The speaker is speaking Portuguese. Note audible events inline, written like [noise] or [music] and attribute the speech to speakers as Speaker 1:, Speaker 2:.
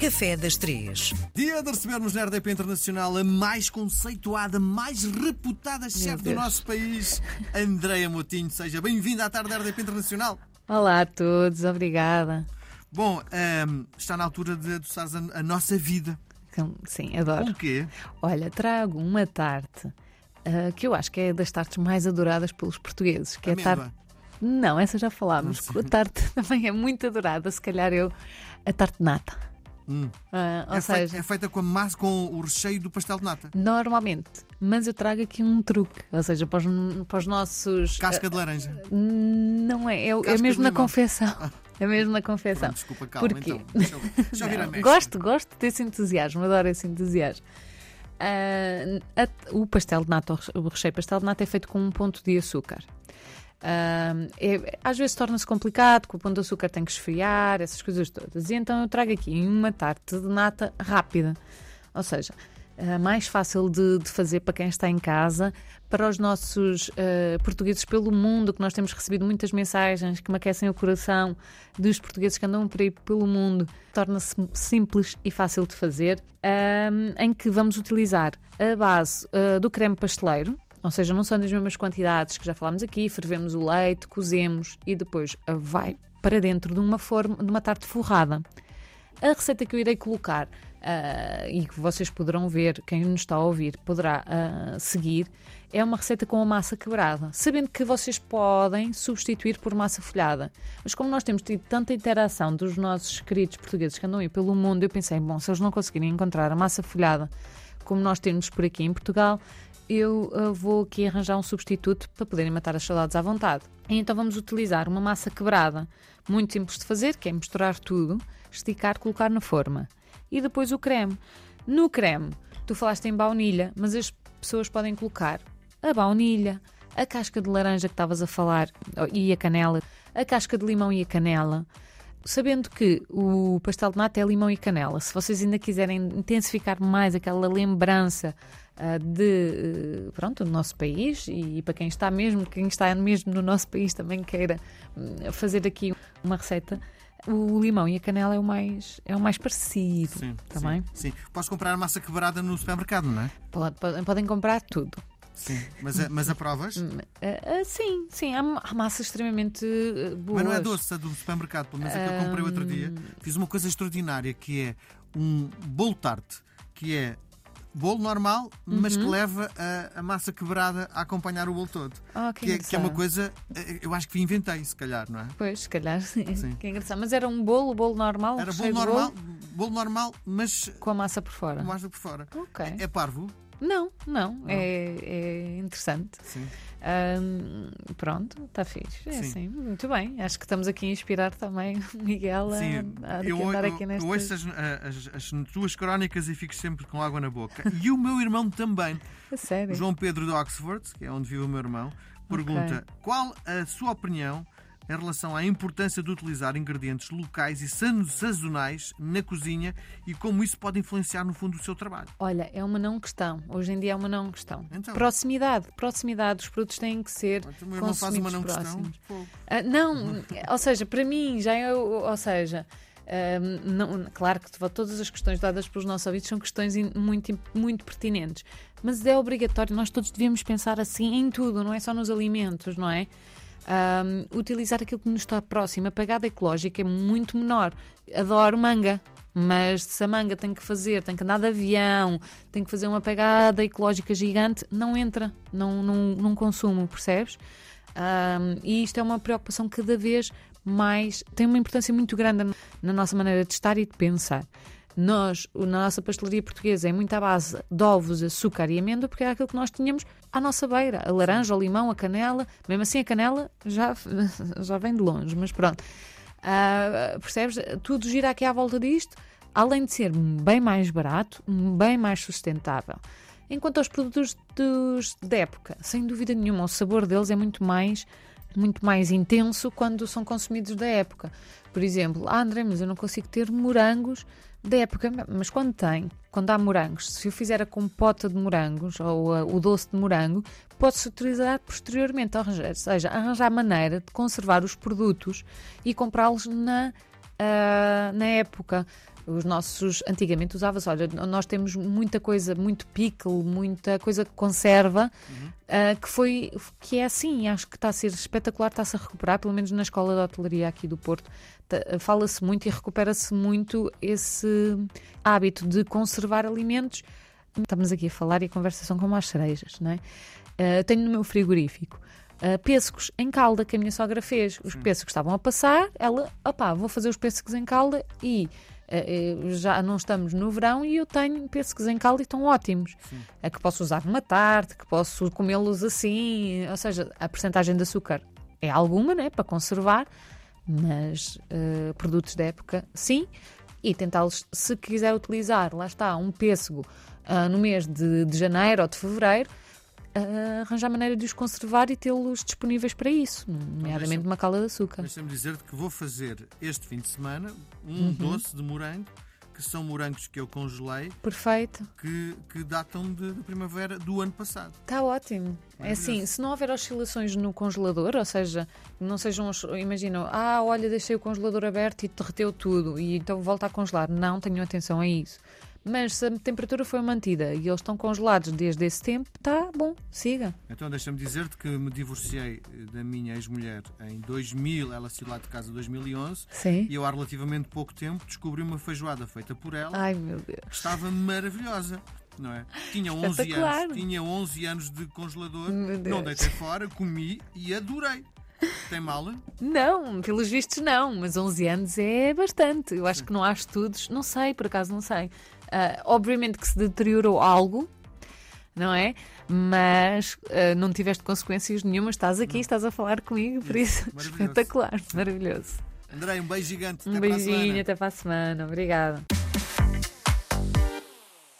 Speaker 1: Café das Três.
Speaker 2: Dia de recebermos na RDP Internacional a mais conceituada, mais reputada chefe do nosso país, Andreia Motinho. Seja bem-vinda à tarde da RDP Internacional.
Speaker 3: Olá a todos, obrigada.
Speaker 2: Bom, ahm, está na altura de adoçares a, a nossa vida.
Speaker 3: Com- Sim,
Speaker 2: Com
Speaker 3: adoro.
Speaker 2: o quê?
Speaker 3: Olha, trago uma tarte ah, que eu acho que é das tartes mais adoradas pelos portugueses. Que é a tarte. Não, essa já falámos.
Speaker 2: Sei.
Speaker 3: A tarte [laughs] também é muito adorada, se calhar eu. A tarte nata.
Speaker 2: Hum.
Speaker 3: Ah, ou
Speaker 2: É,
Speaker 3: seja,
Speaker 2: feita, é feita com a massa, com o recheio do pastel de nata.
Speaker 3: normalmente. Mas eu trago aqui um truque. Ou seja, para os, para os nossos.
Speaker 2: Casca de laranja.
Speaker 3: ah, não é, é, é
Speaker 2: Casca de
Speaker 3: mesmo na confecção. É mesmo na confecção.
Speaker 2: Pronto, desculpa, calma então. Deixa eu, deixa eu [laughs]
Speaker 3: Não, gosto, gosto desse entusiasmo, adoro esse entusiasmo. Ah, a- o pastel de nata, o recheio pastel de nata é feito com um ponto de açúcar. É- às vezes torna-se complicado, que o ponto de açúcar tem que esfriar, essas coisas todas. E então eu trago aqui uma tarte de nata rápida. Ou seja, ah, mais fácil de, de fazer para quem está em casa, para os nossos ah, portugueses pelo mundo, que nós temos recebido muitas mensagens que me aquecem o coração dos portugueses que andam por aí pelo mundo. Torna-se simples e fácil de fazer, em que vamos utilizar a base ah, do creme pasteleiro, ou seja, não são das mesmas quantidades que já falámos aqui, fervemos o leite, cozemos e depois vai para dentro de uma forma, de uma tarte forrada. A receita que eu irei colocar ah, e que vocês poderão ver, quem nos está a ouvir poderá ah, seguir, é uma receita com a massa quebrada, sabendo que vocês podem substituir por massa folhada. Mas como nós temos tido tanta interação dos nossos queridos portugueses que andam aí pelo mundo, eu pensei, bom, se eles não conseguirem encontrar a massa folhada como nós temos por aqui em Portugal, eu ah, vou aqui arranjar um substituto para poderem matar as saudades à vontade. E então vamos utilizar uma massa quebrada, muito simples de fazer, que é misturar tudo, esticar, colocar na forma. E depois o creme. No creme, tu falaste em baunilha, mas as pessoas podem colocar a baunilha, a casca de laranja que estavas a falar oh, e a canela, a casca de limão e a canela. Sabendo que o pastel de nata é limão e canela, se vocês ainda quiserem intensificar mais aquela lembrança de eh, pronto, do nosso país e para quem está mesmo, quem está mesmo no nosso país também queira hum, fazer aqui uma receita, o limão e a canela é o mais, é o mais parecido.
Speaker 2: Sim,
Speaker 3: também.
Speaker 2: sim, sim. Podes comprar massa quebrada no supermercado, não é?
Speaker 3: Pode- podem, podem comprar tudo.
Speaker 2: Sim. Mas, a- mas aprovas?
Speaker 3: Ah, ah, sim, sim, há, há massas extremamente ah, boas.
Speaker 2: Mas não é doce, a do supermercado, pelo menos a que eu comprei outro dia. Fiz uma coisa extraordinária que é um bolo tarte, que é bolo normal, mas
Speaker 3: Uhum.
Speaker 2: que leva a, a massa quebrada a acompanhar o bolo todo.
Speaker 3: Ah, que
Speaker 2: que, é, que é uma coisa, eh, eu acho que inventei, se calhar, não é?
Speaker 3: Pois, se calhar, sim.
Speaker 2: Sim.
Speaker 3: Que engraçado. Mas era um bolo, bolo normal?
Speaker 2: Era bolo normal, bolo normal, mas
Speaker 3: Com a massa por fora.
Speaker 2: com massa por fora.
Speaker 3: Ok.
Speaker 2: É parvo?
Speaker 3: Não, não. É, é interessante.
Speaker 2: Sim.
Speaker 3: Ahm, pronto, está fixe. É
Speaker 2: Sim.
Speaker 3: assim, muito bem. Acho que estamos aqui a inspirar também o Miguel a,
Speaker 2: Sim,
Speaker 3: a
Speaker 2: eu,
Speaker 3: andar
Speaker 2: eu,
Speaker 3: aqui
Speaker 2: eu
Speaker 3: nestas...
Speaker 2: ouço as, as, as tuas crónicas e fico sempre com água na boca. E o meu irmão também. [laughs]
Speaker 3: A sério.
Speaker 2: João Pedro de Oxford, que é onde vive o meu irmão, pergunta qual a sua opinião em relação à importância de utilizar ingredientes locais e sazonais na cozinha e como isso pode influenciar no fundo o seu trabalho.
Speaker 3: Olha, é uma não questão. Hoje em dia é uma não questão.
Speaker 2: Então.
Speaker 3: Proximidade. Proximidade. Os produtos têm que ser
Speaker 2: O meu irmão faz uma
Speaker 3: consumidos
Speaker 2: não questão.
Speaker 3: próximos. Ah, não, [laughs] ou seja, para mim já é, ou seja, ahm, não- claro que todas as questões dadas pelos nossos ouvidos são questões muito, muito pertinentes, mas é obrigatório, nós todos devemos pensar assim em tudo, não é só nos alimentos, não é? Ahm, utilizar aquilo que nos está próximo, a pegada ecológica é muito menor. Adoro manga. Mas se a manga tem que fazer, tem que andar de avião, tem que fazer uma pegada ecológica gigante, não entra, não, não, não consumo, percebes? Ahm, e isto é uma preocupação cada vez mais, tem uma importância muito grande na nossa maneira de estar e de pensar. Nós, na nossa pastelaria portuguesa, é muito à base de ovos, açúcar e amêndoa, porque era aquilo que nós tínhamos à nossa beira: a laranja, o limão, a canela. Mesmo assim, a canela já, [laughs] já vem de longe, mas pronto. Ah, percebes? Tudo gira aqui à volta disto, além de ser bem mais barato, bem mais sustentável. Enquanto aos produtos dos, da época, sem dúvida nenhuma, o sabor deles é muito mais, muito mais intenso quando são consumidos da época. Por exemplo, ah, André, mas eu não consigo ter morangos da época, mas quando tem, quando há morangos, se eu fizer a compota de morangos ou ah, o doce de morango, pode-se utilizar posteriormente, ou seja, arranjar maneira de conservar os produtos e comprá-los na, ah, na época. Os nossos, antigamente usava-se, olha, nós temos muita coisa, muito pickle, muita coisa que conserva, uhum. Uh, que foi, que é assim, acho que está a ser espetacular, está-se a recuperar, pelo menos na escola de hotelaria aqui do Porto, fala-se muito e recupera-se muito esse hábito de conservar alimentos. Estamos aqui a falar e a conversa são como as cerejas, não é? Uh, tenho no meu frigorífico uh, pêssegos em calda que a minha sogra fez. Os pêssegos estavam a passar, ela, opá, vou fazer os pêssegos em calda e já não estamos no verão e eu tenho pêssegos em calda e estão ótimos. É que posso usar numa tarte, que posso comê-los assim, ou seja, a percentagem de açúcar é alguma, né, para conservar, mas uh, produtos da época, sim. E tentá-los, se quiser utilizar, lá está, um pêssego uh, no mês de, de janeiro ou de fevereiro, uh, arranjar maneira de os conservar e tê-los disponíveis para isso, nomeadamente uma cala de açúcar.
Speaker 2: Deixa-me dizer-te que vou fazer este fim de semana um uhum. doce de morango que são morangos que eu congelei.
Speaker 3: Perfeito.
Speaker 2: Que, que datam de, de primavera do ano passado.
Speaker 3: Está ótimo. É assim, se não houver oscilações no congelador, ou seja, não sejam, imaginam, ah, olha, deixei o congelador aberto e derreteu tudo e então volta a congelar. Não, tenham atenção a isso. Mas se a temperatura foi mantida e eles estão congelados desde esse tempo, está bom, siga.
Speaker 2: Então deixa-me dizer-te que me divorciei da minha ex-mulher em 2000, ela saiu lá de casa em 2011.
Speaker 3: Sim.
Speaker 2: E eu há relativamente pouco tempo descobri uma feijoada feita por ela.
Speaker 3: Ai meu Deus.
Speaker 2: Que estava maravilhosa. Não é? Tinha 11 anos, tinha 11 anos de congelador, não deitei fora, comi e adorei. Tem mal?
Speaker 3: Não, pelos vistos não, mas 11 anos é bastante. Eu acho que não há estudos, não sei, por acaso não sei. Uh, obviamente que se deteriorou algo, não é? Mas uh, não tiveste consequências nenhuma, estás aqui, estás a falar comigo, por isso, maravilhoso. espetacular, maravilhoso.
Speaker 2: Andrei, um beijo gigante.
Speaker 3: Um beijinho, até para a semana. Obrigada.